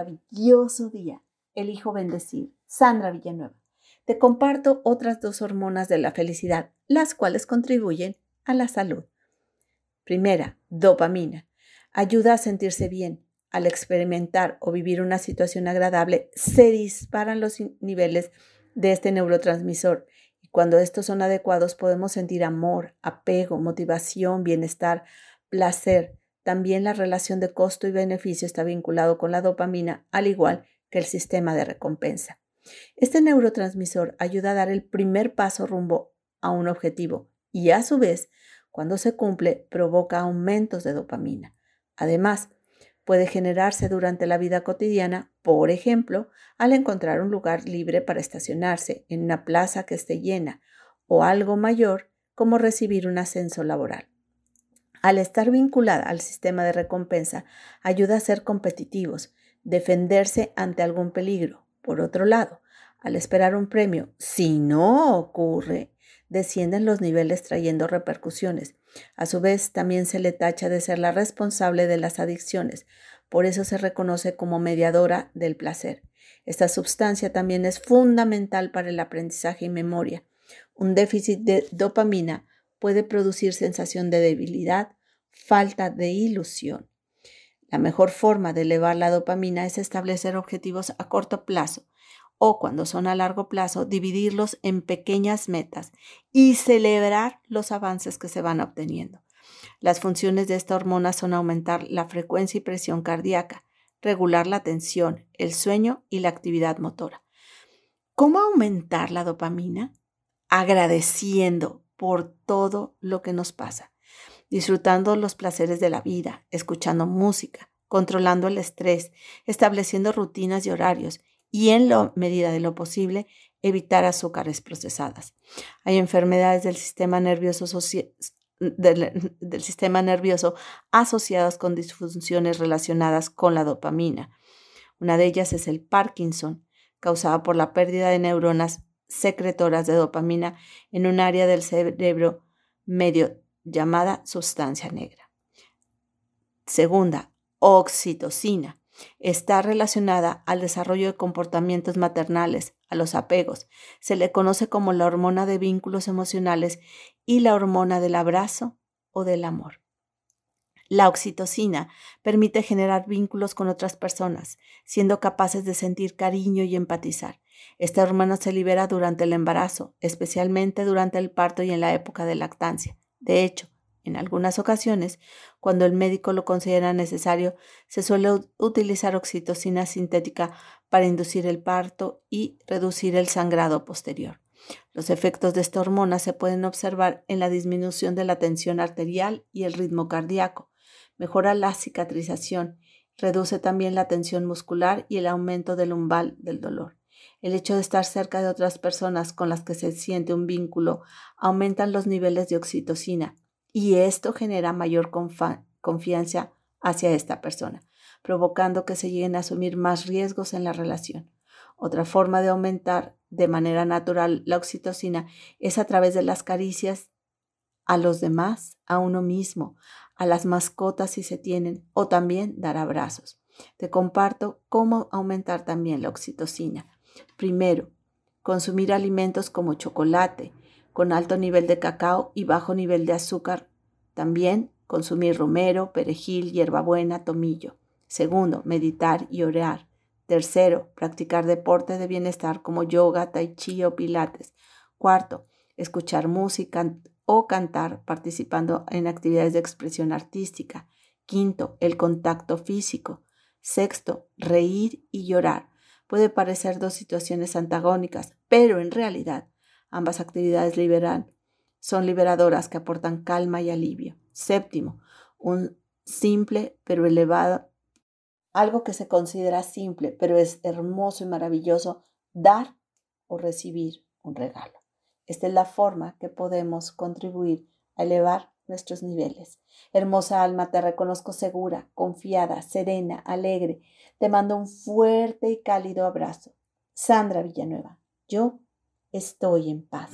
maravilloso día. Elijo bendecir. Sandra Villanueva. Te comparto otras dos hormonas de la felicidad, las cuales contribuyen a la salud. Primera, dopamina. Ayuda a sentirse bien. Al experimentar o vivir una situación agradable, se disparan los niveles de este neurotransmisor y cuando estos son adecuados podemos sentir amor, apego, motivación, bienestar, placer. También la relación de costo y beneficio está vinculado con la dopamina, al igual que el sistema de recompensa. Este neurotransmisor ayuda a dar el primer paso rumbo a un objetivo y a su vez, cuando se cumple, provoca aumentos de dopamina. Además, puede generarse durante la vida cotidiana, por ejemplo, al encontrar un lugar libre para estacionarse en una plaza que esté llena o algo mayor como recibir un ascenso laboral. Al estar vinculada al sistema de recompensa, ayuda a ser competitivos, defenderse ante algún peligro. Por otro lado, al esperar un premio, si no ocurre, descienden los niveles trayendo repercusiones. A su vez, también se le tacha de ser la responsable de las adicciones, por eso se reconoce como mediadora del placer. Esta sustancia también es fundamental para el aprendizaje y memoria. Un déficit de dopamina puede producir sensación de debilidad, falta de ilusión. La mejor forma de elevar la dopamina es establecer objetivos a corto plazo o cuando son a largo plazo, dividirlos en pequeñas metas y celebrar los avances que se van obteniendo. Las funciones de esta hormona son aumentar la frecuencia y presión cardíaca, regular la tensión, el sueño y la actividad motora. ¿Cómo aumentar la dopamina? Agradeciendo por todo lo que nos pasa, disfrutando los placeres de la vida, escuchando música, controlando el estrés, estableciendo rutinas y horarios y en la medida de lo posible evitar azúcares procesadas. Hay enfermedades del sistema nervioso del, del, sistema nervioso asociadas con disfunciones relacionadas con la dopamina. Una de ellas es el Parkinson, causada por la pérdida de neuronas secretoras de dopamina en un área del cerebro medio llamada sustancia negra. Segunda, oxitocina Está relacionada al desarrollo de comportamientos maternales, a los apegos. Se le conoce como la hormona de vínculos emocionales y la hormona del abrazo o del amor. La oxitocina permite generar vínculos con otras personas, siendo capaces de sentir cariño y empatizar. Esta hormona se libera durante el embarazo, especialmente durante el parto y en la época de lactancia. De hecho, en algunas ocasiones, cuando el médico lo considera necesario, se suele utilizar oxitocina sintética para inducir el parto y reducir el sangrado posterior. Los efectos de esta hormona se pueden observar en la disminución de la tensión arterial y el ritmo cardíaco, mejora la cicatrización, reduce también la tensión muscular y el aumento del umbral del dolor. El hecho de estar cerca de otras personas con las que se siente un vínculo aumentan los niveles de oxitocina y esto genera mayor confianza hacia esta persona, provocando que se lleguen a asumir más riesgos en la relación. Otra forma de aumentar de manera natural la oxitocina es a través de las caricias a los demás, a uno mismo, a las mascotas si se tienen, o también dar abrazos. Te comparto cómo aumentar también la oxitocina. Primero, consumir alimentos como chocolate, con alto nivel de cacao y bajo nivel de azúcar. También consumir romero, perejil, hierbabuena, tomillo. Segundo, meditar y orar. Tercero, practicar deporte de bienestar como yoga, tai chi o pilates. Cuarto, escuchar música o cantar participando en actividades de expresión artística. Quinto, el contacto físico. Sexto, reír y llorar. Puede parecer dos situaciones antagónicas, pero en realidad Ambas actividades liberan, son liberadoras que aportan calma y alivio. Séptimo, un simple pero elevado, algo que se considera simple pero es hermoso y maravilloso, dar o recibir un regalo. Esta es la forma que podemos contribuir a elevar nuestros niveles. Hermosa alma, te reconozco segura, confiada, serena, alegre. Te mando un fuerte y cálido abrazo. Sandra Villanueva, yo estoy en paz.